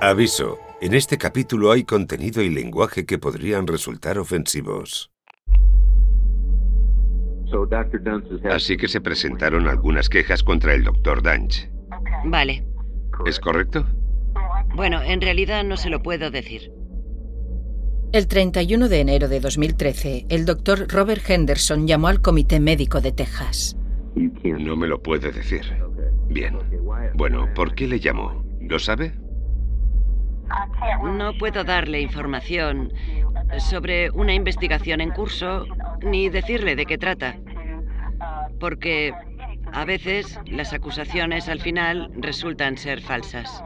Aviso. En este capítulo hay contenido y lenguaje que podrían resultar ofensivos. Así que se presentaron algunas quejas contra el Dr. Dunge. Vale. ¿Es correcto? Bueno, en realidad no se lo puedo decir. El 31 de enero de 2013, el doctor Robert Henderson llamó al Comité Médico de Texas. No me lo puede decir. Bien. Bueno, ¿por qué le llamó? ¿Lo sabe? No puedo darle información sobre una investigación en curso ni decirle de qué trata. Porque a veces las acusaciones al final resultan ser falsas.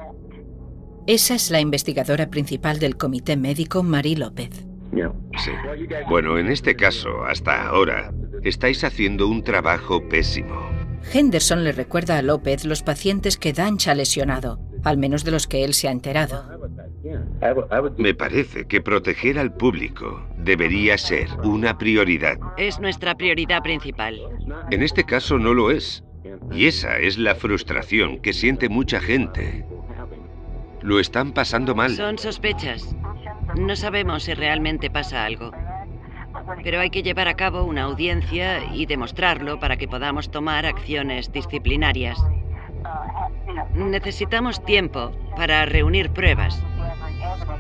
Esa es la investigadora principal del comité médico, Marie López. Sí. Bueno, en este caso, hasta ahora, estáis haciendo un trabajo pésimo. Henderson le recuerda a López los pacientes que Danch ha lesionado, al menos de los que él se ha enterado. Me parece que proteger al público debería ser una prioridad. Es nuestra prioridad principal. En este caso no lo es. Y esa es la frustración que siente mucha gente. Lo están pasando mal. Son sospechas. No sabemos si realmente pasa algo. Pero hay que llevar a cabo una audiencia y demostrarlo para que podamos tomar acciones disciplinarias. Necesitamos tiempo para reunir pruebas.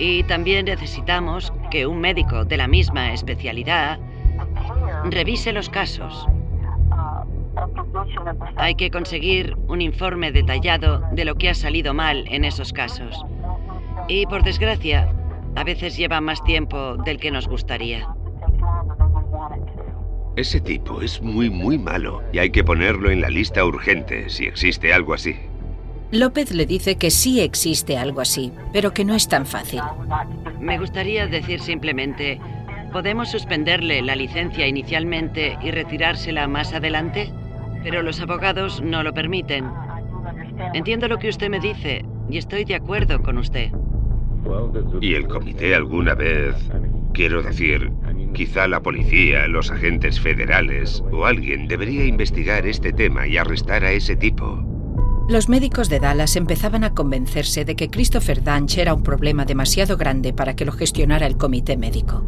Y también necesitamos que un médico de la misma especialidad revise los casos. Hay que conseguir un informe detallado de lo que ha salido mal en esos casos. Y por desgracia, a veces lleva más tiempo del que nos gustaría. Ese tipo es muy, muy malo y hay que ponerlo en la lista urgente si existe algo así. López le dice que sí existe algo así, pero que no es tan fácil. Me gustaría decir simplemente, ¿podemos suspenderle la licencia inicialmente y retirársela más adelante? Pero los abogados no lo permiten. Entiendo lo que usted me dice y estoy de acuerdo con usted. ¿Y el comité alguna vez, quiero decir, quizá la policía, los agentes federales o alguien debería investigar este tema y arrestar a ese tipo? Los médicos de Dallas empezaban a convencerse de que Christopher Dunch era un problema demasiado grande para que lo gestionara el comité médico.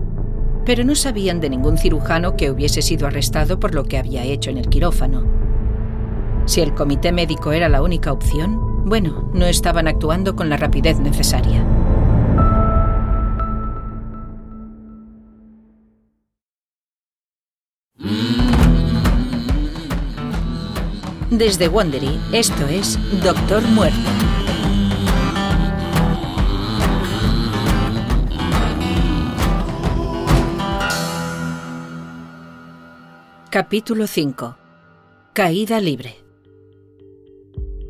Pero no sabían de ningún cirujano que hubiese sido arrestado por lo que había hecho en el quirófano. Si el comité médico era la única opción, bueno, no estaban actuando con la rapidez necesaria. Desde Wondery, esto es Doctor Muerte. Capítulo 5. Caída libre.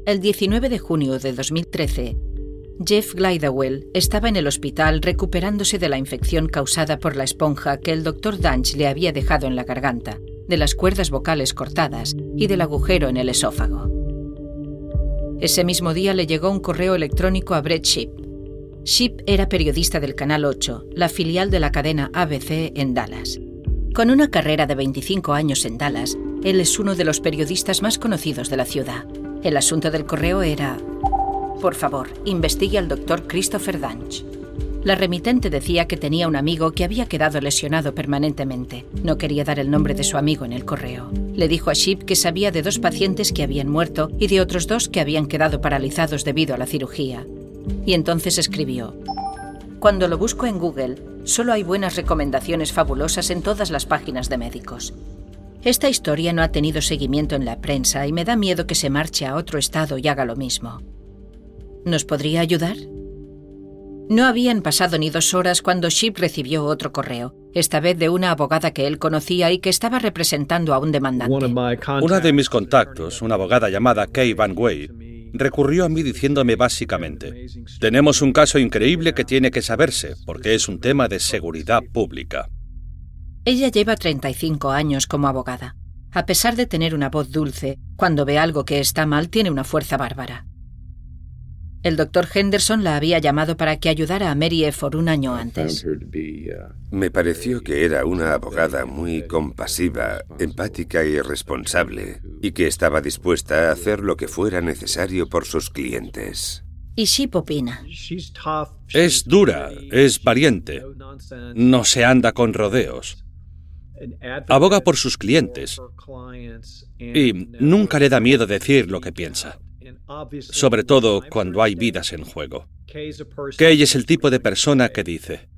El 19 de junio de 2013, Jeff Glidewell estaba en el hospital recuperándose de la infección causada por la esponja que el Dr. Dunch le había dejado en la garganta de las cuerdas vocales cortadas y del agujero en el esófago. Ese mismo día le llegó un correo electrónico a Brett Ship. Ship era periodista del Canal 8, la filial de la cadena ABC en Dallas. Con una carrera de 25 años en Dallas, él es uno de los periodistas más conocidos de la ciudad. El asunto del correo era... Por favor, investigue al doctor Christopher Dunch. La remitente decía que tenía un amigo que había quedado lesionado permanentemente. No quería dar el nombre de su amigo en el correo. Le dijo a Ship que sabía de dos pacientes que habían muerto y de otros dos que habían quedado paralizados debido a la cirugía. Y entonces escribió, Cuando lo busco en Google, solo hay buenas recomendaciones fabulosas en todas las páginas de médicos. Esta historia no ha tenido seguimiento en la prensa y me da miedo que se marche a otro estado y haga lo mismo. ¿Nos podría ayudar? No habían pasado ni dos horas cuando Ship recibió otro correo, esta vez de una abogada que él conocía y que estaba representando a un demandante. Una de mis contactos, una abogada llamada Kay Van Wade, recurrió a mí diciéndome básicamente, tenemos un caso increíble que tiene que saberse, porque es un tema de seguridad pública. Ella lleva 35 años como abogada. A pesar de tener una voz dulce, cuando ve algo que está mal tiene una fuerza bárbara. El doctor Henderson la había llamado para que ayudara a Mary Efford un año antes. Me pareció que era una abogada muy compasiva, empática y responsable, y que estaba dispuesta a hacer lo que fuera necesario por sus clientes. Y Ship opina. Es dura, es valiente, no se anda con rodeos. Aboga por sus clientes y nunca le da miedo decir lo que piensa, sobre todo cuando hay vidas en juego. Kay es el tipo de persona que dice,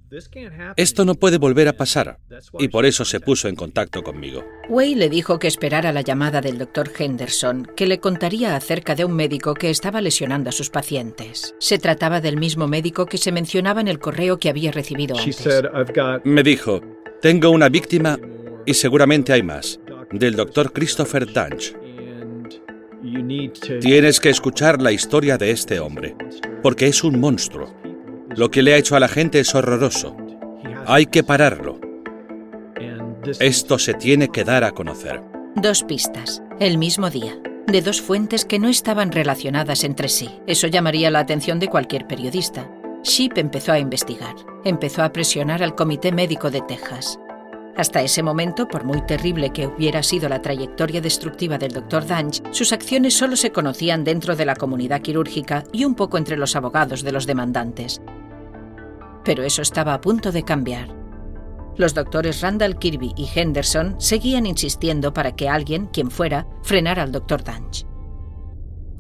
esto no puede volver a pasar, y por eso se puso en contacto conmigo. Way le dijo que esperara la llamada del doctor Henderson, que le contaría acerca de un médico que estaba lesionando a sus pacientes. Se trataba del mismo médico que se mencionaba en el correo que había recibido antes. Me dijo, tengo una víctima y seguramente hay más, del doctor Christopher Dunge. Tienes que escuchar la historia de este hombre, porque es un monstruo. Lo que le ha hecho a la gente es horroroso. Hay que pararlo. Esto se tiene que dar a conocer. Dos pistas, el mismo día, de dos fuentes que no estaban relacionadas entre sí. Eso llamaría la atención de cualquier periodista. Sheep empezó a investigar, empezó a presionar al Comité Médico de Texas. Hasta ese momento, por muy terrible que hubiera sido la trayectoria destructiva del Dr. Dange, sus acciones solo se conocían dentro de la comunidad quirúrgica y un poco entre los abogados de los demandantes pero eso estaba a punto de cambiar. Los doctores Randall Kirby y Henderson seguían insistiendo para que alguien, quien fuera, frenara al Dr. Dange.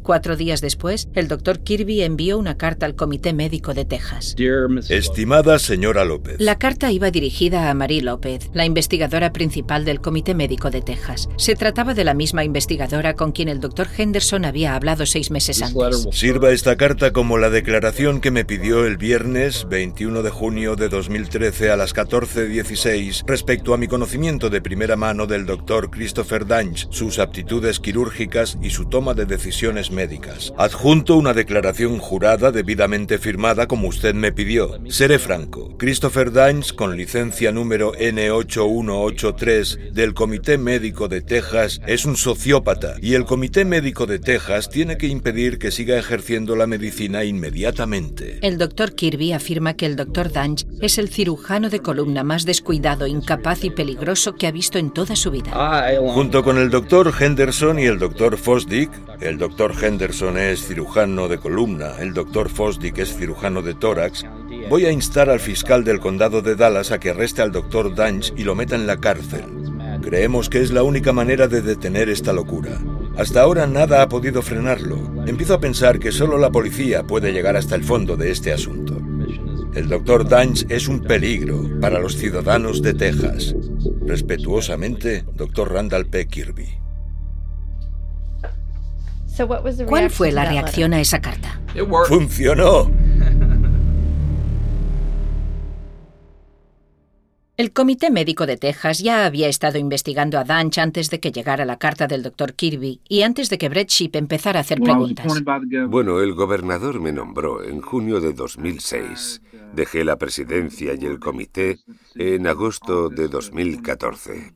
Cuatro días después, el doctor Kirby envió una carta al Comité Médico de Texas. Estimada señora López. La carta iba dirigida a Marie López, la investigadora principal del Comité Médico de Texas. Se trataba de la misma investigadora con quien el doctor Henderson había hablado seis meses antes. Sirva esta carta como la declaración que me pidió el viernes 21 de junio de 2013 a las 14.16 respecto a mi conocimiento de primera mano del doctor Christopher Dange, sus aptitudes quirúrgicas y su toma de decisiones médicas. Adjunto una declaración jurada debidamente firmada como usted me pidió. Seré franco. Christopher Dines, con licencia número N8183 del Comité Médico de Texas, es un sociópata y el Comité Médico de Texas tiene que impedir que siga ejerciendo la medicina inmediatamente. El doctor Kirby afirma que el doctor Dange es el cirujano de columna más descuidado, incapaz y peligroso que ha visto en toda su vida. Junto con el doctor Henderson y el doctor Fosdick, el doctor Henderson es cirujano de columna, el doctor Fosdick es cirujano de tórax, voy a instar al fiscal del condado de Dallas a que arreste al doctor Dange y lo meta en la cárcel. Creemos que es la única manera de detener esta locura. Hasta ahora nada ha podido frenarlo. Empiezo a pensar que solo la policía puede llegar hasta el fondo de este asunto. El doctor Dange es un peligro para los ciudadanos de Texas. Respetuosamente, doctor Randall P. Kirby. ¿Cuál fue la reacción a esa carta? ¡Funcionó! El Comité Médico de Texas ya había estado investigando a Danch antes de que llegara la carta del Dr. Kirby y antes de que Brett Ship empezara a hacer preguntas. Bueno, el gobernador me nombró en junio de 2006. Dejé la presidencia y el comité en agosto de 2014.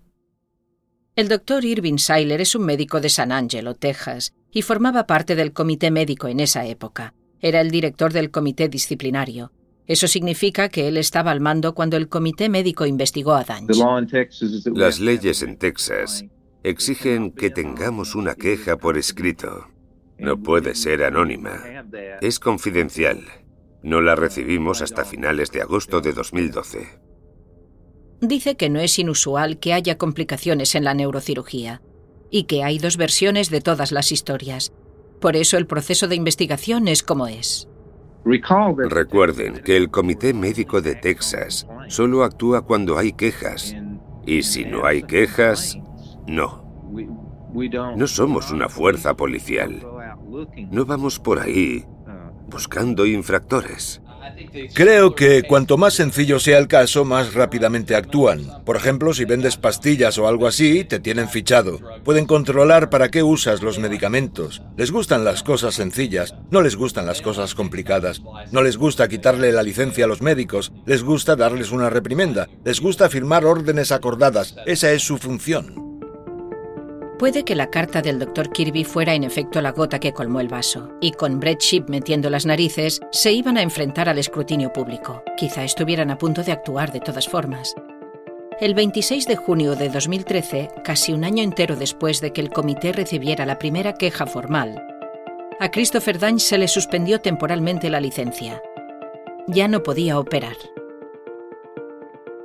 El doctor Irving Seiler es un médico de San Angelo, Texas, y formaba parte del comité médico en esa época. Era el director del comité disciplinario. Eso significa que él estaba al mando cuando el comité médico investigó a Danch. Las leyes en Texas exigen que tengamos una queja por escrito. No puede ser anónima. Es confidencial. No la recibimos hasta finales de agosto de 2012 dice que no es inusual que haya complicaciones en la neurocirugía y que hay dos versiones de todas las historias. Por eso el proceso de investigación es como es. Recuerden que el Comité Médico de Texas solo actúa cuando hay quejas. Y si no hay quejas, no. No somos una fuerza policial. No vamos por ahí buscando infractores. Creo que cuanto más sencillo sea el caso, más rápidamente actúan. Por ejemplo, si vendes pastillas o algo así, te tienen fichado. Pueden controlar para qué usas los medicamentos. Les gustan las cosas sencillas, no les gustan las cosas complicadas. No les gusta quitarle la licencia a los médicos, les gusta darles una reprimenda, les gusta firmar órdenes acordadas. Esa es su función. Puede que la carta del Dr. Kirby fuera en efecto la gota que colmó el vaso, y con Brett Ship metiendo las narices, se iban a enfrentar al escrutinio público. Quizá estuvieran a punto de actuar de todas formas. El 26 de junio de 2013, casi un año entero después de que el comité recibiera la primera queja formal, a Christopher Danch se le suspendió temporalmente la licencia. Ya no podía operar.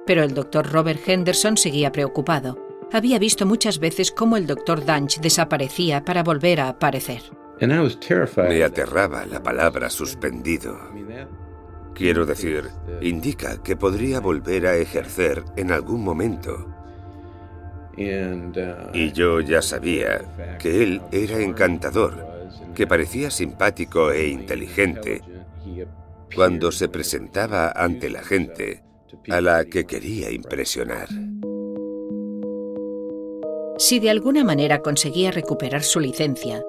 Pero el doctor Robert Henderson seguía preocupado. Había visto muchas veces cómo el doctor Danch desaparecía para volver a aparecer. Me aterraba la palabra suspendido. Quiero decir, indica que podría volver a ejercer en algún momento. Y yo ya sabía que él era encantador, que parecía simpático e inteligente cuando se presentaba ante la gente a la que quería impresionar. Si de alguna manera conseguía recuperar su licencia,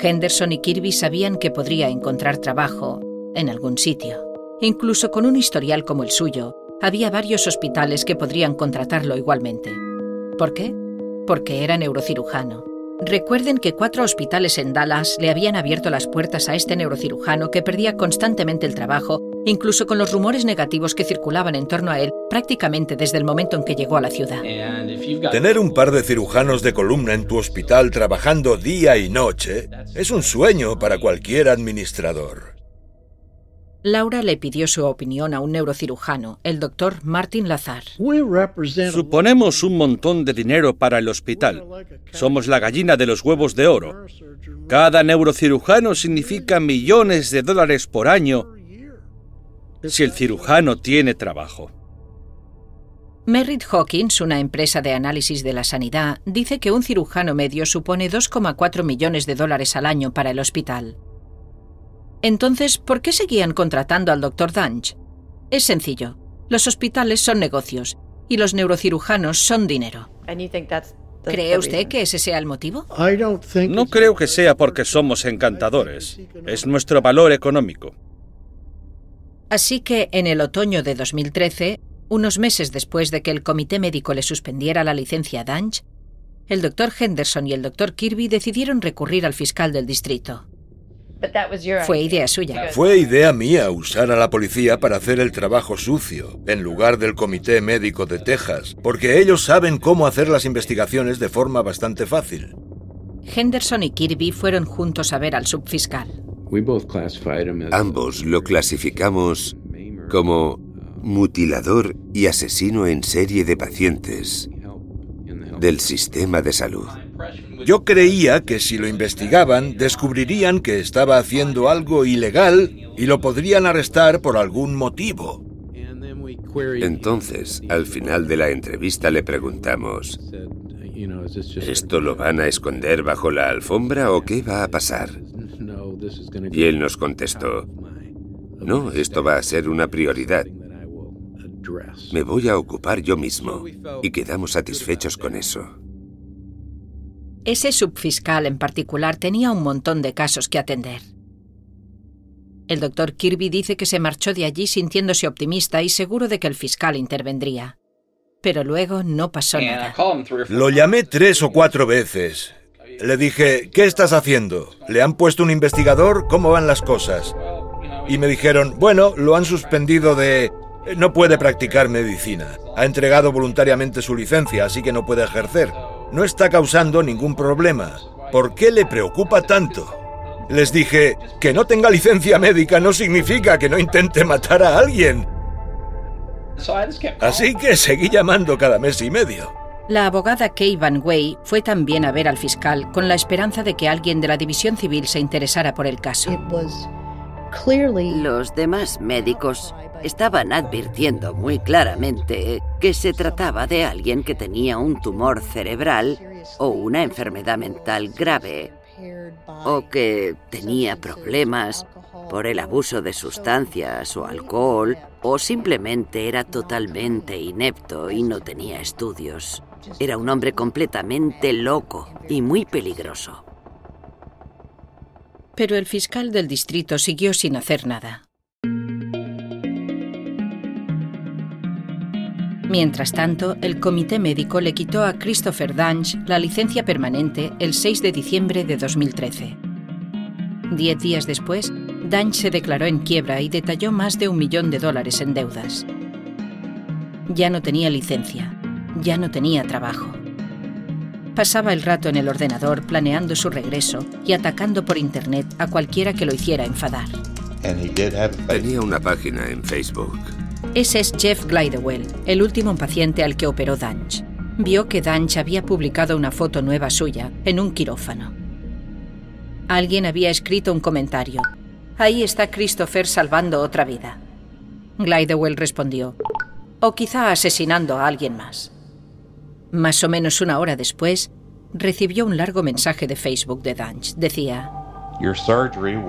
Henderson y Kirby sabían que podría encontrar trabajo en algún sitio. Incluso con un historial como el suyo, había varios hospitales que podrían contratarlo igualmente. ¿Por qué? Porque era neurocirujano. Recuerden que cuatro hospitales en Dallas le habían abierto las puertas a este neurocirujano que perdía constantemente el trabajo, incluso con los rumores negativos que circulaban en torno a él prácticamente desde el momento en que llegó a la ciudad. Tener un par de cirujanos de columna en tu hospital trabajando día y noche es un sueño para cualquier administrador. Laura le pidió su opinión a un neurocirujano, el doctor Martin Lazar. Suponemos un montón de dinero para el hospital. Somos la gallina de los huevos de oro. Cada neurocirujano significa millones de dólares por año si el cirujano tiene trabajo. Merritt Hawkins, una empresa de análisis de la sanidad, dice que un cirujano medio supone 2,4 millones de dólares al año para el hospital. Entonces, ¿por qué seguían contratando al Dr. Danch? Es sencillo. Los hospitales son negocios y los neurocirujanos son dinero. ¿Cree usted que ese sea el motivo? No creo que sea porque somos encantadores. Es nuestro valor económico. Así que en el otoño de 2013, unos meses después de que el comité médico le suspendiera la licencia a Danch, el doctor Henderson y el doctor Kirby decidieron recurrir al fiscal del distrito. Fue idea suya. Fue idea mía usar a la policía para hacer el trabajo sucio, en lugar del Comité Médico de Texas, porque ellos saben cómo hacer las investigaciones de forma bastante fácil. Henderson y Kirby fueron juntos a ver al subfiscal. Ambos lo clasificamos como mutilador y asesino en serie de pacientes del sistema de salud. Yo creía que si lo investigaban, descubrirían que estaba haciendo algo ilegal y lo podrían arrestar por algún motivo. Entonces, al final de la entrevista le preguntamos, ¿esto lo van a esconder bajo la alfombra o qué va a pasar? Y él nos contestó, no, esto va a ser una prioridad. Me voy a ocupar yo mismo. Y quedamos satisfechos con eso. Ese subfiscal en particular tenía un montón de casos que atender. El doctor Kirby dice que se marchó de allí sintiéndose optimista y seguro de que el fiscal intervendría. Pero luego no pasó nada. Lo llamé tres o cuatro veces. Le dije, ¿qué estás haciendo? ¿Le han puesto un investigador? ¿Cómo van las cosas? Y me dijeron, bueno, lo han suspendido de... No puede practicar medicina. Ha entregado voluntariamente su licencia, así que no puede ejercer no está causando ningún problema. ¿Por qué le preocupa tanto? Les dije, que no tenga licencia médica no significa que no intente matar a alguien. Así que seguí llamando cada mes y medio. La abogada Kay Van Way fue también a ver al fiscal con la esperanza de que alguien de la División Civil se interesara por el caso. Los demás médicos estaban advirtiendo muy claramente que se trataba de alguien que tenía un tumor cerebral o una enfermedad mental grave o que tenía problemas por el abuso de sustancias o alcohol o simplemente era totalmente inepto y no tenía estudios. Era un hombre completamente loco y muy peligroso. Pero el fiscal del distrito siguió sin hacer nada. Mientras tanto, el comité médico le quitó a Christopher Danch la licencia permanente el 6 de diciembre de 2013. Diez días después, Danch se declaró en quiebra y detalló más de un millón de dólares en deudas. Ya no tenía licencia, ya no tenía trabajo. Pasaba el rato en el ordenador planeando su regreso y atacando por internet a cualquiera que lo hiciera enfadar. Tenía una página en Facebook. Ese es Jeff Glidewell, el último paciente al que operó Danch. Vio que Danch había publicado una foto nueva suya en un quirófano. Alguien había escrito un comentario. Ahí está Christopher salvando otra vida. Glidewell respondió, o quizá asesinando a alguien más. Más o menos una hora después, recibió un largo mensaje de Facebook de Danch. Decía,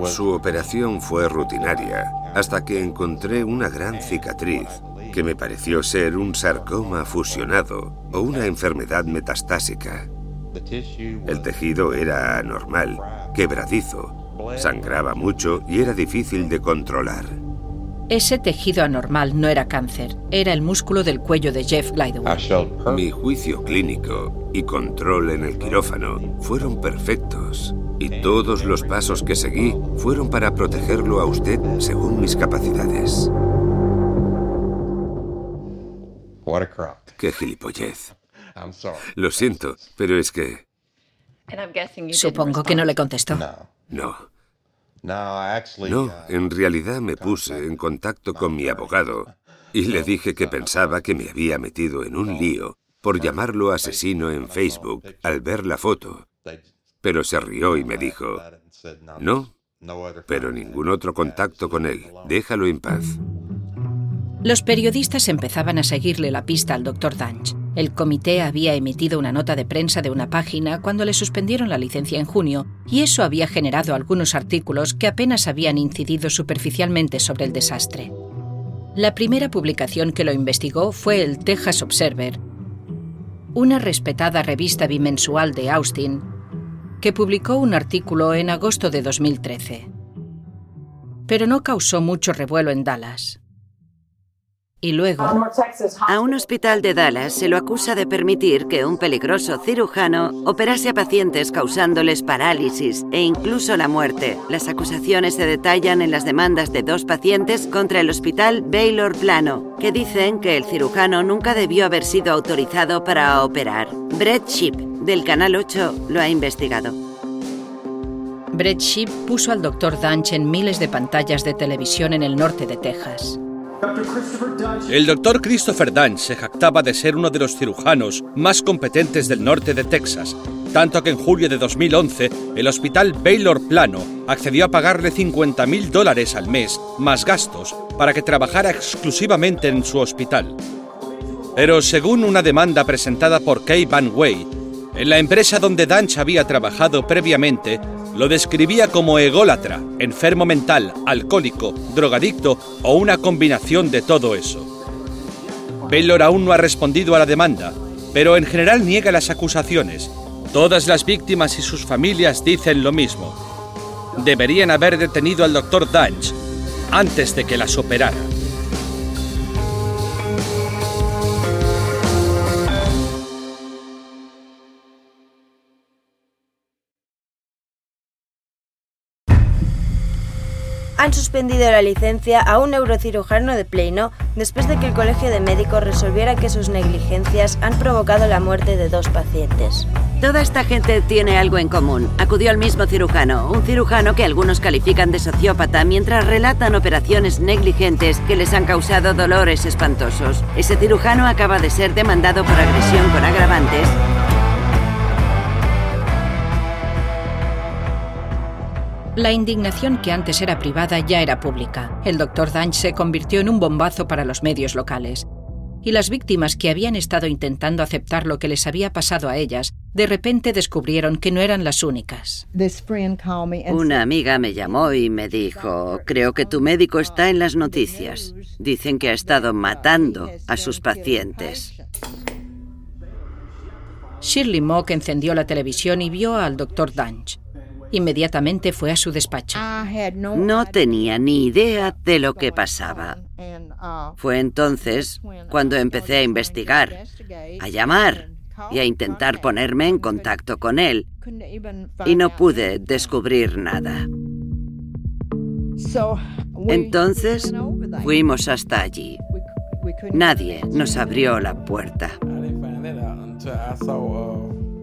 Su operación fue rutinaria hasta que encontré una gran cicatriz que me pareció ser un sarcoma fusionado o una enfermedad metastásica. El tejido era anormal, quebradizo, sangraba mucho y era difícil de controlar. Ese tejido anormal no era cáncer, era el músculo del cuello de Jeff Glidewell. Mi juicio clínico y control en el quirófano fueron perfectos y todos los pasos que seguí fueron para protegerlo a usted según mis capacidades. Qué gilipollez. Lo siento, pero es que... Supongo que no le contestó. No. No, en realidad me puse en contacto con mi abogado y le dije que pensaba que me había metido en un lío por llamarlo asesino en Facebook al ver la foto. Pero se rió y me dijo, no, pero ningún otro contacto con él, déjalo en paz. Los periodistas empezaban a seguirle la pista al doctor Danch. El comité había emitido una nota de prensa de una página cuando le suspendieron la licencia en junio, y eso había generado algunos artículos que apenas habían incidido superficialmente sobre el desastre. La primera publicación que lo investigó fue el Texas Observer, una respetada revista bimensual de Austin, que publicó un artículo en agosto de 2013. Pero no causó mucho revuelo en Dallas y luego... A un hospital de Dallas se lo acusa de permitir que un peligroso cirujano operase a pacientes causándoles parálisis e incluso la muerte. Las acusaciones se detallan en las demandas de dos pacientes contra el hospital Baylor Plano, que dicen que el cirujano nunca debió haber sido autorizado para operar. Brett Sheep, del Canal 8, lo ha investigado. Brett Sheep puso al Dr. Dunch en miles de pantallas de televisión en el norte de Texas. El doctor Christopher Dunch se jactaba de ser uno de los cirujanos más competentes del norte de Texas, tanto que en julio de 2011 el hospital Baylor Plano accedió a pagarle 50 mil dólares al mes, más gastos, para que trabajara exclusivamente en su hospital. Pero según una demanda presentada por Kay Van Way, en la empresa donde Dunch había trabajado previamente, lo describía como ególatra, enfermo mental, alcohólico, drogadicto o una combinación de todo eso. Baylor aún no ha respondido a la demanda, pero en general niega las acusaciones. Todas las víctimas y sus familias dicen lo mismo. Deberían haber detenido al doctor Dunch antes de que las operara. Han suspendido la licencia a un neurocirujano de Plano después de que el Colegio de Médicos resolviera que sus negligencias han provocado la muerte de dos pacientes. Toda esta gente tiene algo en común. Acudió al mismo cirujano, un cirujano que algunos califican de sociópata mientras relatan operaciones negligentes que les han causado dolores espantosos. Ese cirujano acaba de ser demandado por agresión con agravantes La indignación que antes era privada ya era pública. El doctor Danch se convirtió en un bombazo para los medios locales. Y las víctimas que habían estado intentando aceptar lo que les había pasado a ellas, de repente descubrieron que no eran las únicas. Una amiga me llamó y me dijo, creo que tu médico está en las noticias. Dicen que ha estado matando a sus pacientes. Shirley Mock encendió la televisión y vio al doctor Danch. Inmediatamente fue a su despacho. No tenía ni idea de lo que pasaba. Fue entonces cuando empecé a investigar, a llamar y a intentar ponerme en contacto con él. Y no pude descubrir nada. Entonces fuimos hasta allí. Nadie nos abrió la puerta.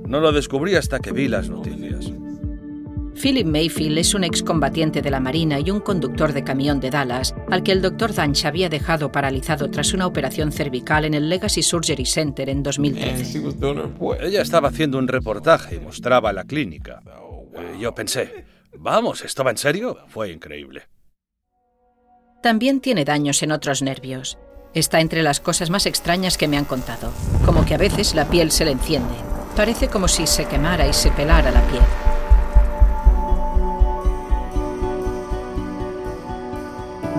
No lo descubrí hasta que vi las noticias. Philip Mayfield es un excombatiente de la Marina y un conductor de camión de Dallas, al que el Dr. Danch había dejado paralizado tras una operación cervical en el Legacy Surgery Center en 2013. Ella estaba haciendo un reportaje y mostraba la clínica. Eh, yo pensé, vamos, ¿esto va en serio? Fue increíble. También tiene daños en otros nervios. Está entre las cosas más extrañas que me han contado, como que a veces la piel se le enciende. Parece como si se quemara y se pelara la piel.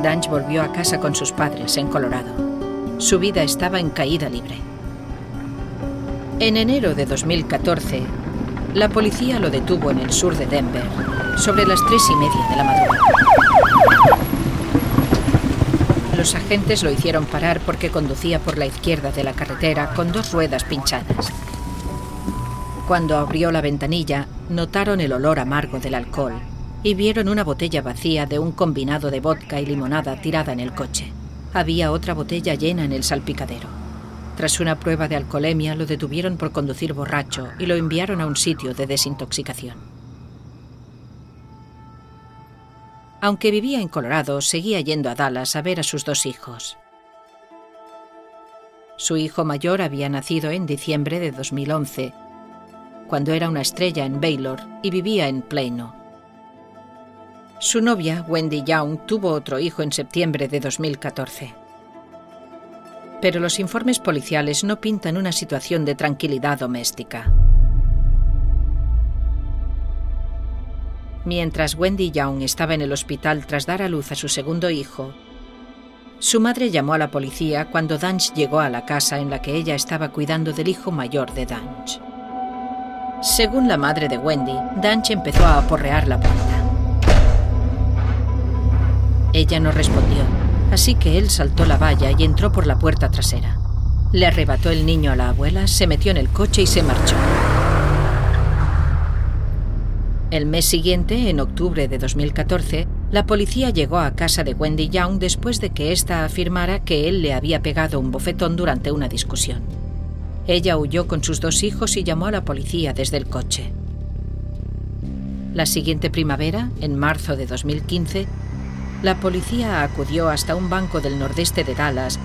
Danch volvió a casa con sus padres en Colorado. Su vida estaba en caída libre. En enero de 2014, la policía lo detuvo en el sur de Denver, sobre las tres y media de la madrugada. Los agentes lo hicieron parar porque conducía por la izquierda de la carretera con dos ruedas pinchadas. Cuando abrió la ventanilla, notaron el olor amargo del alcohol y vieron una botella vacía de un combinado de vodka y limonada tirada en el coche. Había otra botella llena en el salpicadero. Tras una prueba de alcoholemia lo detuvieron por conducir borracho y lo enviaron a un sitio de desintoxicación. Aunque vivía en Colorado, seguía yendo a Dallas a ver a sus dos hijos. Su hijo mayor había nacido en diciembre de 2011, cuando era una estrella en Baylor y vivía en Plano. Su novia, Wendy Young, tuvo otro hijo en septiembre de 2014. Pero los informes policiales no pintan una situación de tranquilidad doméstica. Mientras Wendy Young estaba en el hospital tras dar a luz a su segundo hijo, su madre llamó a la policía cuando Danch llegó a la casa en la que ella estaba cuidando del hijo mayor de Danch. Según la madre de Wendy, Danch empezó a aporrear la puerta. Ella no respondió, así que él saltó la valla y entró por la puerta trasera. Le arrebató el niño a la abuela, se metió en el coche y se marchó. El mes siguiente, en octubre de 2014, la policía llegó a casa de Wendy Young después de que ésta afirmara que él le había pegado un bofetón durante una discusión. Ella huyó con sus dos hijos y llamó a la policía desde el coche. La siguiente primavera, en marzo de 2015, la policía acudió hasta un banco del nordeste de Dallas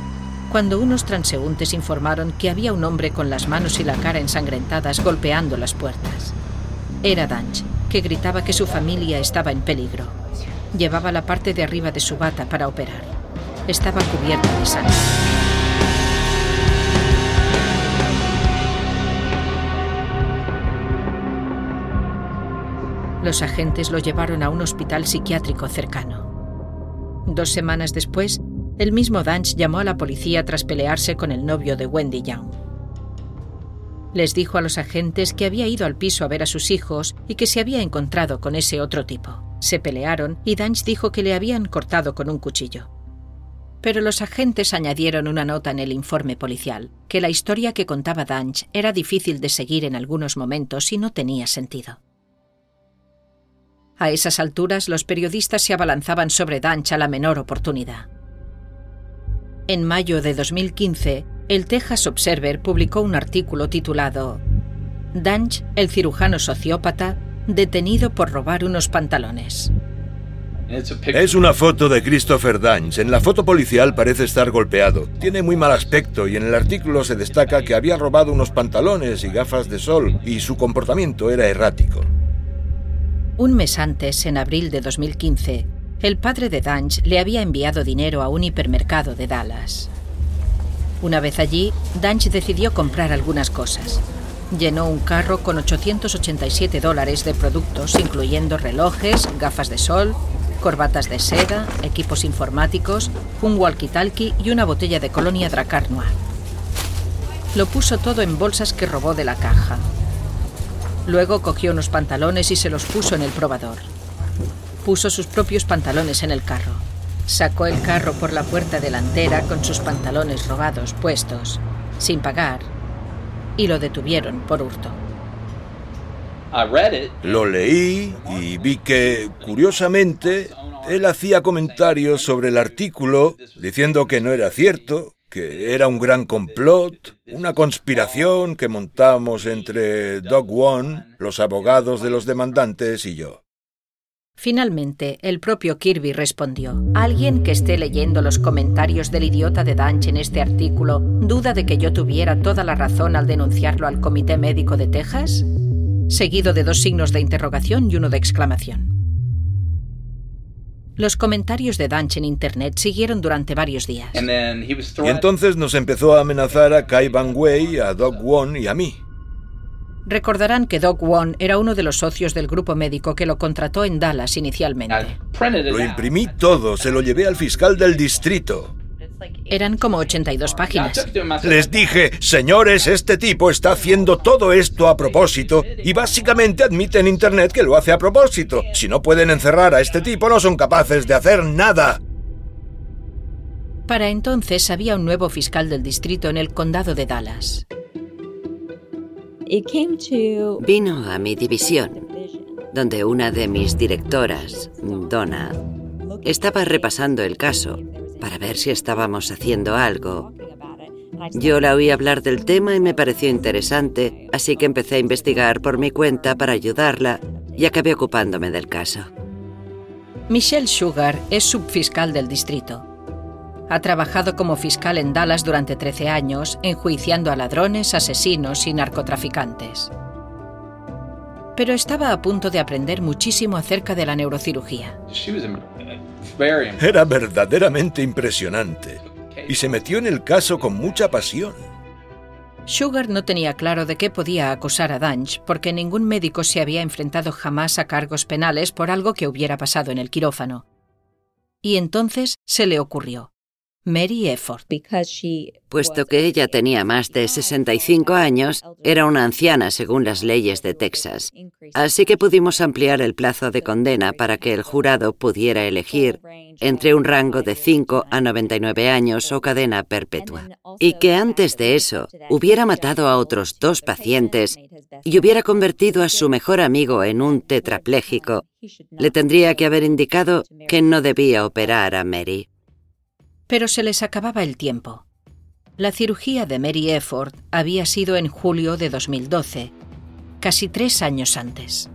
cuando unos transeúntes informaron que había un hombre con las manos y la cara ensangrentadas golpeando las puertas. Era Danch, que gritaba que su familia estaba en peligro. Llevaba la parte de arriba de su bata para operar. Estaba cubierta de sangre. Los agentes lo llevaron a un hospital psiquiátrico cercano. Dos semanas después, el mismo Danch llamó a la policía tras pelearse con el novio de Wendy Young. Les dijo a los agentes que había ido al piso a ver a sus hijos y que se había encontrado con ese otro tipo. Se pelearon y Danch dijo que le habían cortado con un cuchillo. Pero los agentes añadieron una nota en el informe policial, que la historia que contaba Danch era difícil de seguir en algunos momentos y no tenía sentido. A esas alturas los periodistas se abalanzaban sobre Danch a la menor oportunidad. En mayo de 2015, el Texas Observer publicó un artículo titulado Danch, el cirujano sociópata, detenido por robar unos pantalones. Es una foto de Christopher Danch. En la foto policial parece estar golpeado. Tiene muy mal aspecto y en el artículo se destaca que había robado unos pantalones y gafas de sol y su comportamiento era errático. Un mes antes, en abril de 2015, el padre de Danch le había enviado dinero a un hipermercado de Dallas. Una vez allí, Danch decidió comprar algunas cosas. Llenó un carro con 887 dólares de productos, incluyendo relojes, gafas de sol, corbatas de seda, equipos informáticos, un walkie-talkie y una botella de colonia Dracar. Lo puso todo en bolsas que robó de la caja, Luego cogió unos pantalones y se los puso en el probador. Puso sus propios pantalones en el carro. Sacó el carro por la puerta delantera con sus pantalones robados puestos, sin pagar, y lo detuvieron por hurto. Lo leí y vi que, curiosamente, él hacía comentarios sobre el artículo diciendo que no era cierto, era un gran complot, una conspiración que montamos entre Doug One, los abogados de los demandantes y yo. Finalmente, el propio Kirby respondió. ¿Alguien que esté leyendo los comentarios del idiota de Danch en este artículo duda de que yo tuviera toda la razón al denunciarlo al Comité Médico de Texas? Seguido de dos signos de interrogación y uno de exclamación. Los comentarios de Danch en Internet siguieron durante varios días. Y entonces nos empezó a amenazar a Kai Van Wei, a Doc Won y a mí. Recordarán que Doc Won era uno de los socios del grupo médico que lo contrató en Dallas inicialmente. Lo imprimí todo, se lo llevé al fiscal del distrito. Eran como 82 páginas. Les dije, señores, este tipo está haciendo todo esto a propósito y básicamente admite en Internet que lo hace a propósito. Si no pueden encerrar a este tipo, no son capaces de hacer nada. Para entonces había un nuevo fiscal del distrito en el condado de Dallas. Vino a mi división, donde una de mis directoras, Donna, estaba repasando el caso para ver si estábamos haciendo algo. Yo la oí hablar del tema y me pareció interesante, así que empecé a investigar por mi cuenta para ayudarla y acabé ocupándome del caso. Michelle Sugar es subfiscal del distrito. Ha trabajado como fiscal en Dallas durante 13 años, enjuiciando a ladrones, asesinos y narcotraficantes. Pero estaba a punto de aprender muchísimo acerca de la neurocirugía. Era verdaderamente impresionante y se metió en el caso con mucha pasión. Sugar no tenía claro de qué podía acusar a Danch porque ningún médico se había enfrentado jamás a cargos penales por algo que hubiera pasado en el quirófano. Y entonces se le ocurrió. Mary Efford. Puesto que ella tenía más de 65 años, era una anciana según las leyes de Texas. Así que pudimos ampliar el plazo de condena para que el jurado pudiera elegir entre un rango de 5 a 99 años o cadena perpetua. Y que antes de eso hubiera matado a otros dos pacientes y hubiera convertido a su mejor amigo en un tetrapléjico, le tendría que haber indicado que no debía operar a Mary pero se les acababa el tiempo. La cirugía de Mary Efford había sido en julio de 2012, casi tres años antes.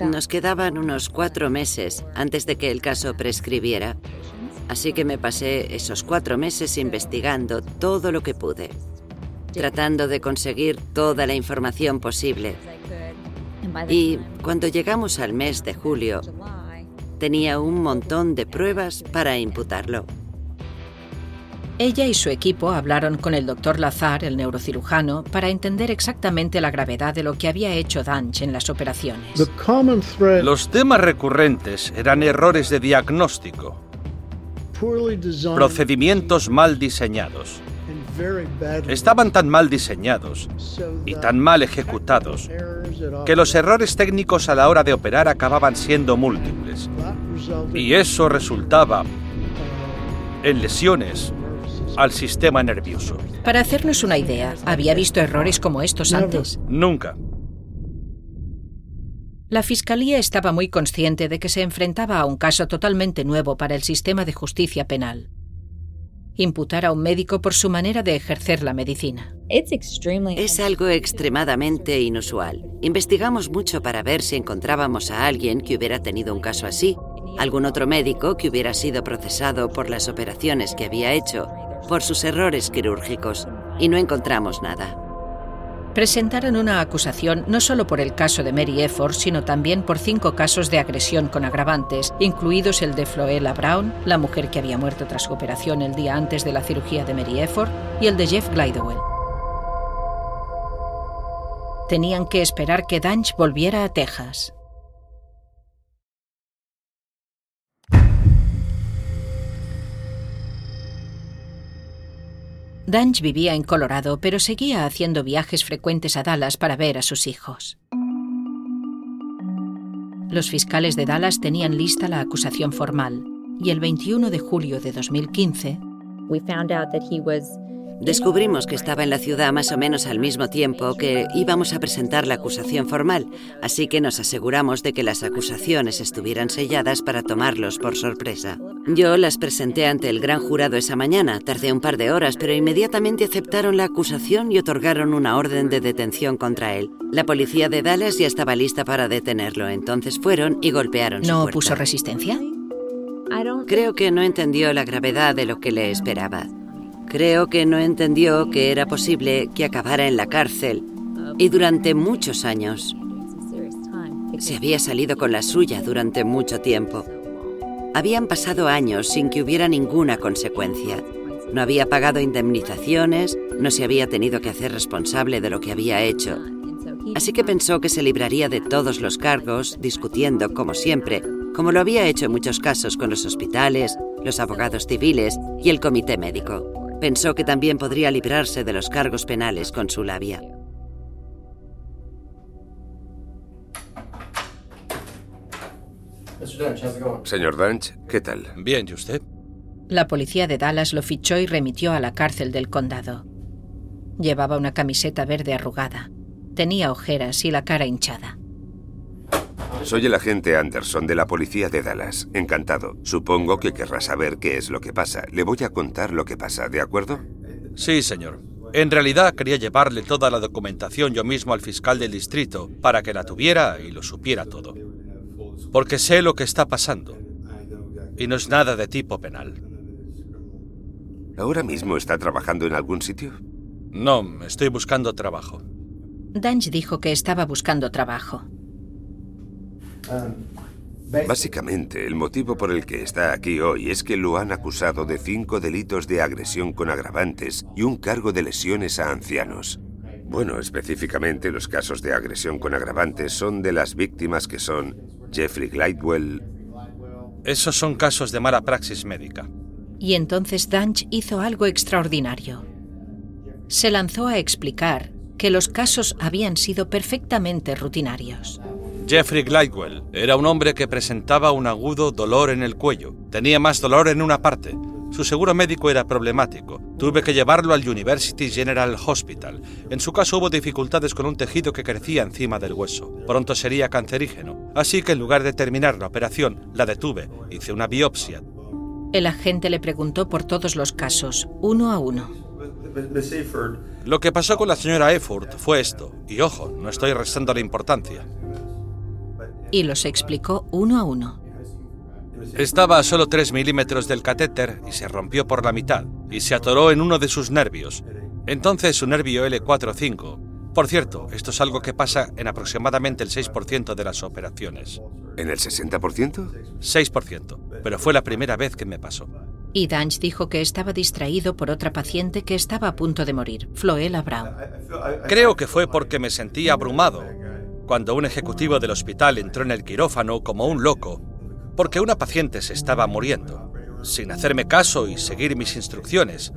Nos quedaban unos cuatro meses antes de que el caso prescribiera, así que me pasé esos cuatro meses investigando todo lo que pude, tratando de conseguir toda la información posible. Y cuando llegamos al mes de julio, tenía un montón de pruebas para imputarlo. Ella y su equipo hablaron con el doctor Lazar, el neurocirujano, para entender exactamente la gravedad de lo que había hecho Danch en las operaciones. Los temas recurrentes eran errores de diagnóstico, procedimientos mal diseñados. Estaban tan mal diseñados y tan mal ejecutados que los errores técnicos a la hora de operar acababan siendo múltiples. Y eso resultaba en lesiones al sistema nervioso. Para hacernos una idea, ¿había visto errores como estos antes? Nunca. La Fiscalía estaba muy consciente de que se enfrentaba a un caso totalmente nuevo para el sistema de justicia penal. Imputar a un médico por su manera de ejercer la medicina. Es algo extremadamente inusual. Investigamos mucho para ver si encontrábamos a alguien que hubiera tenido un caso así, algún otro médico que hubiera sido procesado por las operaciones que había hecho por sus errores quirúrgicos y no encontramos nada. Presentaron una acusación no solo por el caso de Mary Efford, sino también por cinco casos de agresión con agravantes, incluidos el de Floella Brown, la mujer que había muerto tras su operación el día antes de la cirugía de Mary Efford, y el de Jeff Glidewell. Tenían que esperar que Danch volviera a Texas. Danch vivía en Colorado, pero seguía haciendo viajes frecuentes a Dallas para ver a sus hijos. Los fiscales de Dallas tenían lista la acusación formal y el 21 de julio de 2015 Descubrimos que estaba en la ciudad más o menos al mismo tiempo que íbamos a presentar la acusación formal, así que nos aseguramos de que las acusaciones estuvieran selladas para tomarlos por sorpresa. Yo las presenté ante el gran jurado esa mañana. Tardé un par de horas, pero inmediatamente aceptaron la acusación y otorgaron una orden de detención contra él. La policía de Dallas ya estaba lista para detenerlo, entonces fueron y golpearon ¿No su puso resistencia? Creo que no entendió la gravedad de lo que le esperaba. Creo que no entendió que era posible que acabara en la cárcel y durante muchos años. Se había salido con la suya durante mucho tiempo. Habían pasado años sin que hubiera ninguna consecuencia. No había pagado indemnizaciones, no se había tenido que hacer responsable de lo que había hecho. Así que pensó que se libraría de todos los cargos, discutiendo, como siempre, como lo había hecho en muchos casos con los hospitales, los abogados civiles y el comité médico. Pensó que también podría librarse de los cargos penales con su labia. Señor Dunch, ¿qué tal? Bien, ¿y usted? La policía de Dallas lo fichó y remitió a la cárcel del condado. Llevaba una camiseta verde arrugada. Tenía ojeras y la cara hinchada. Soy el agente Anderson de la policía de Dallas. Encantado. Supongo que querrá saber qué es lo que pasa. Le voy a contar lo que pasa, ¿de acuerdo? Sí, señor. En realidad quería llevarle toda la documentación yo mismo al fiscal del distrito para que la tuviera y lo supiera todo porque sé lo que está pasando. Y no es nada de tipo penal. ¿Ahora mismo está trabajando en algún sitio? No, estoy buscando trabajo. Dange dijo que estaba buscando trabajo. Básicamente, el motivo por el que está aquí hoy es que lo han acusado de cinco delitos de agresión con agravantes y un cargo de lesiones a ancianos. Bueno, específicamente los casos de agresión con agravantes son de las víctimas que son Jeffrey Glidewell. Esos son casos de mala praxis médica. Y entonces Danch hizo algo extraordinario. Se lanzó a explicar que los casos habían sido perfectamente rutinarios. Jeffrey Glidewell era un hombre que presentaba un agudo dolor en el cuello. Tenía más dolor en una parte, su seguro médico era problemático. Tuve que llevarlo al University General Hospital. En su caso hubo dificultades con un tejido que crecía encima del hueso. Pronto sería cancerígeno. Así que en lugar de terminar la operación, la detuve. Hice una biopsia. El agente le preguntó por todos los casos, uno a uno. Lo que pasó con la señora Efford fue esto. Y ojo, no estoy restando la importancia. Y los explicó uno a uno. Estaba a solo 3 milímetros del catéter y se rompió por la mitad y se atoró en uno de sus nervios. Entonces su nervio L4-5. Por cierto, esto es algo que pasa en aproximadamente el 6% de las operaciones. ¿En el 60%? 6%, pero fue la primera vez que me pasó. Y Danch dijo que estaba distraído por otra paciente que estaba a punto de morir, Floella Brown. Creo que fue porque me sentí abrumado. Cuando un ejecutivo del hospital entró en el quirófano como un loco porque una paciente se estaba muriendo, sin hacerme caso y seguir mis instrucciones,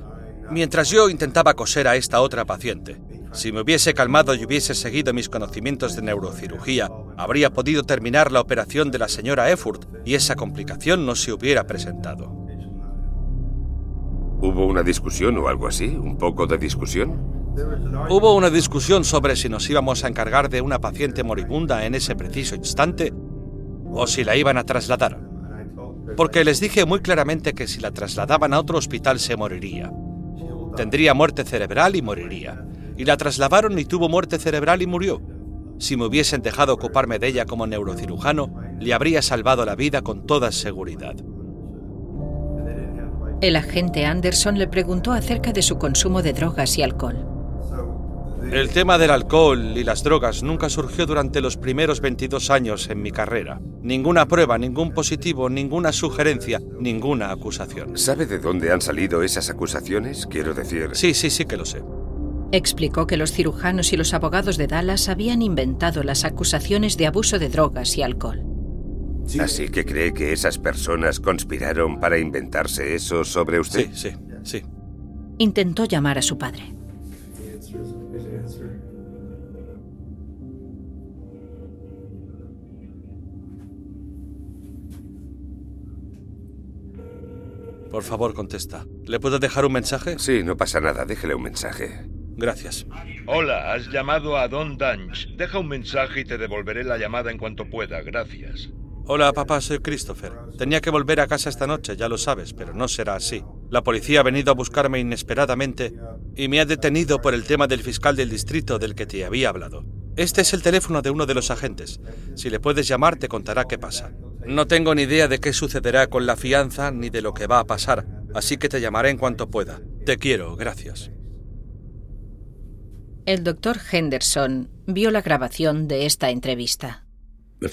mientras yo intentaba coser a esta otra paciente. Si me hubiese calmado y hubiese seguido mis conocimientos de neurocirugía, habría podido terminar la operación de la señora Efford y esa complicación no se hubiera presentado. ¿Hubo una discusión o algo así? ¿Un poco de discusión? Hubo una discusión sobre si nos íbamos a encargar de una paciente moribunda en ese preciso instante o si la iban a trasladar. Porque les dije muy claramente que si la trasladaban a otro hospital se moriría. Tendría muerte cerebral y moriría. Y la trasladaron y tuvo muerte cerebral y murió. Si me hubiesen dejado ocuparme de ella como neurocirujano, le habría salvado la vida con toda seguridad. El agente Anderson le preguntó acerca de su consumo de drogas y alcohol. El tema del alcohol y las drogas nunca surgió durante los primeros 22 años en mi carrera. Ninguna prueba, ningún positivo, ninguna sugerencia, ninguna acusación. ¿Sabe de dónde han salido esas acusaciones? Quiero decir... Sí, sí, sí que lo sé. Explicó que los cirujanos y los abogados de Dallas habían inventado las acusaciones de abuso de drogas y alcohol. ¿Así que cree que esas personas conspiraron para inventarse eso sobre usted? Sí, sí, sí. Intentó llamar a su padre. Por favor, contesta. ¿Le puedo dejar un mensaje? Sí, no pasa nada. Déjele un mensaje. Gracias. Hola, has llamado a Don Dunch. Deja un mensaje y te devolveré la llamada en cuanto pueda. Gracias. Hola, papá, soy Christopher. Tenía que volver a casa esta noche, ya lo sabes, pero no será así. La policía ha venido a buscarme inesperadamente y me ha detenido por el tema del fiscal del distrito del que te había hablado. Este es el teléfono de uno de los agentes. Si le puedes llamar, te contará qué pasa. No tengo ni idea de qué sucederá con la fianza ni de lo que va a pasar, así que te llamaré en cuanto pueda. Te quiero, gracias. El doctor Henderson vio la grabación de esta entrevista.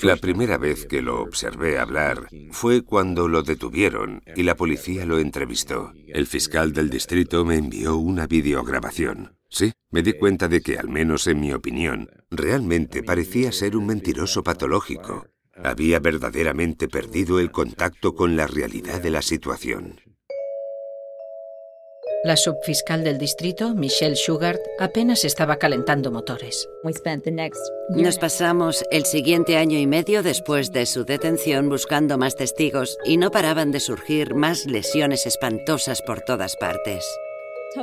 La primera vez que lo observé hablar fue cuando lo detuvieron y la policía lo entrevistó. El fiscal del distrito me envió una videograbación. Sí, me di cuenta de que, al menos en mi opinión, realmente parecía ser un mentiroso patológico. Había verdaderamente perdido el contacto con la realidad de la situación. La subfiscal del distrito, Michelle Sugart, apenas estaba calentando motores. Nos pasamos el siguiente año y medio después de su detención buscando más testigos y no paraban de surgir más lesiones espantosas por todas partes.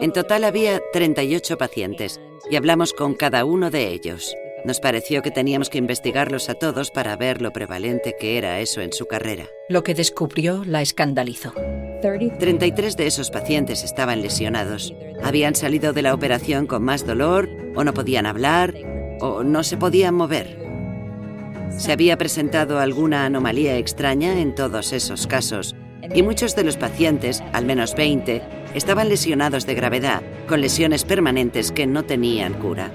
En total había 38 pacientes y hablamos con cada uno de ellos. Nos pareció que teníamos que investigarlos a todos para ver lo prevalente que era eso en su carrera. Lo que descubrió la escandalizó. 33 de esos pacientes estaban lesionados. Habían salido de la operación con más dolor, o no podían hablar, o no se podían mover. Se había presentado alguna anomalía extraña en todos esos casos, y muchos de los pacientes, al menos 20, estaban lesionados de gravedad, con lesiones permanentes que no tenían cura.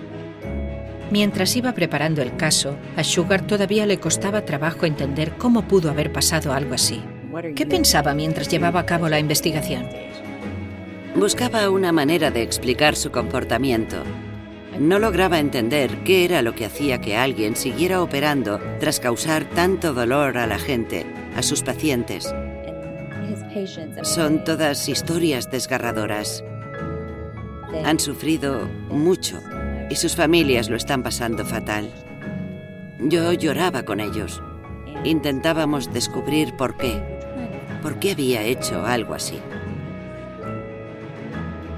Mientras iba preparando el caso, a Sugar todavía le costaba trabajo entender cómo pudo haber pasado algo así. ¿Qué pensaba mientras llevaba a cabo la investigación? Buscaba una manera de explicar su comportamiento. No lograba entender qué era lo que hacía que alguien siguiera operando tras causar tanto dolor a la gente, a sus pacientes. Son todas historias desgarradoras. Han sufrido mucho y sus familias lo están pasando fatal. Yo lloraba con ellos. Intentábamos descubrir por qué. ¿Por qué había hecho algo así?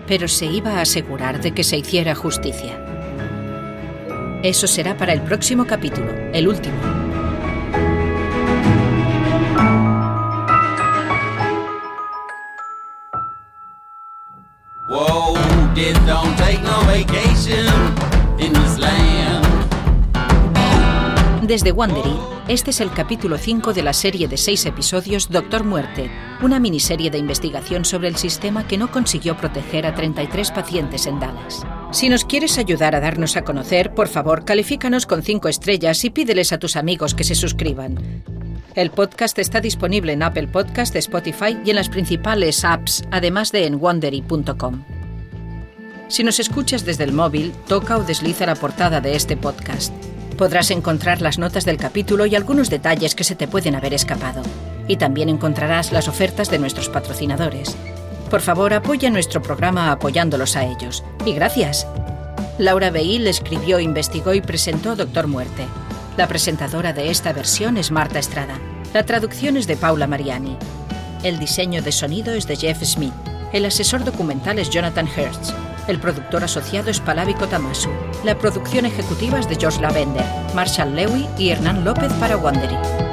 Pero se iba a asegurar de que se hiciera justicia. Eso será para el próximo capítulo, el último. Desde Wandery, este es el capítulo 5 de la serie de seis episodios Doctor Muerte, una miniserie de investigación sobre el sistema que no consiguió proteger a 33 pacientes en Dallas. Si nos quieres ayudar a darnos a conocer, por favor, califícanos con 5 estrellas y pídeles a tus amigos que se suscriban. El podcast está disponible en Apple Podcast, Spotify y en las principales apps, además de en wondery.com. Si nos escuchas desde el móvil, toca o desliza la portada de este podcast. Podrás encontrar las notas del capítulo y algunos detalles que se te pueden haber escapado. Y también encontrarás las ofertas de nuestros patrocinadores. Por favor, apoya nuestro programa apoyándolos a ellos. Y gracias. Laura Beil escribió, investigó y presentó Doctor Muerte. La presentadora de esta versión es Marta Estrada. La traducción es de Paula Mariani. El diseño de sonido es de Jeff Smith. El asesor documental es Jonathan Hertz. El productor asociado es Palavi Tamasu. La producción ejecutiva es de George Lavender, Marshall Lewy y Hernán López para Wondery.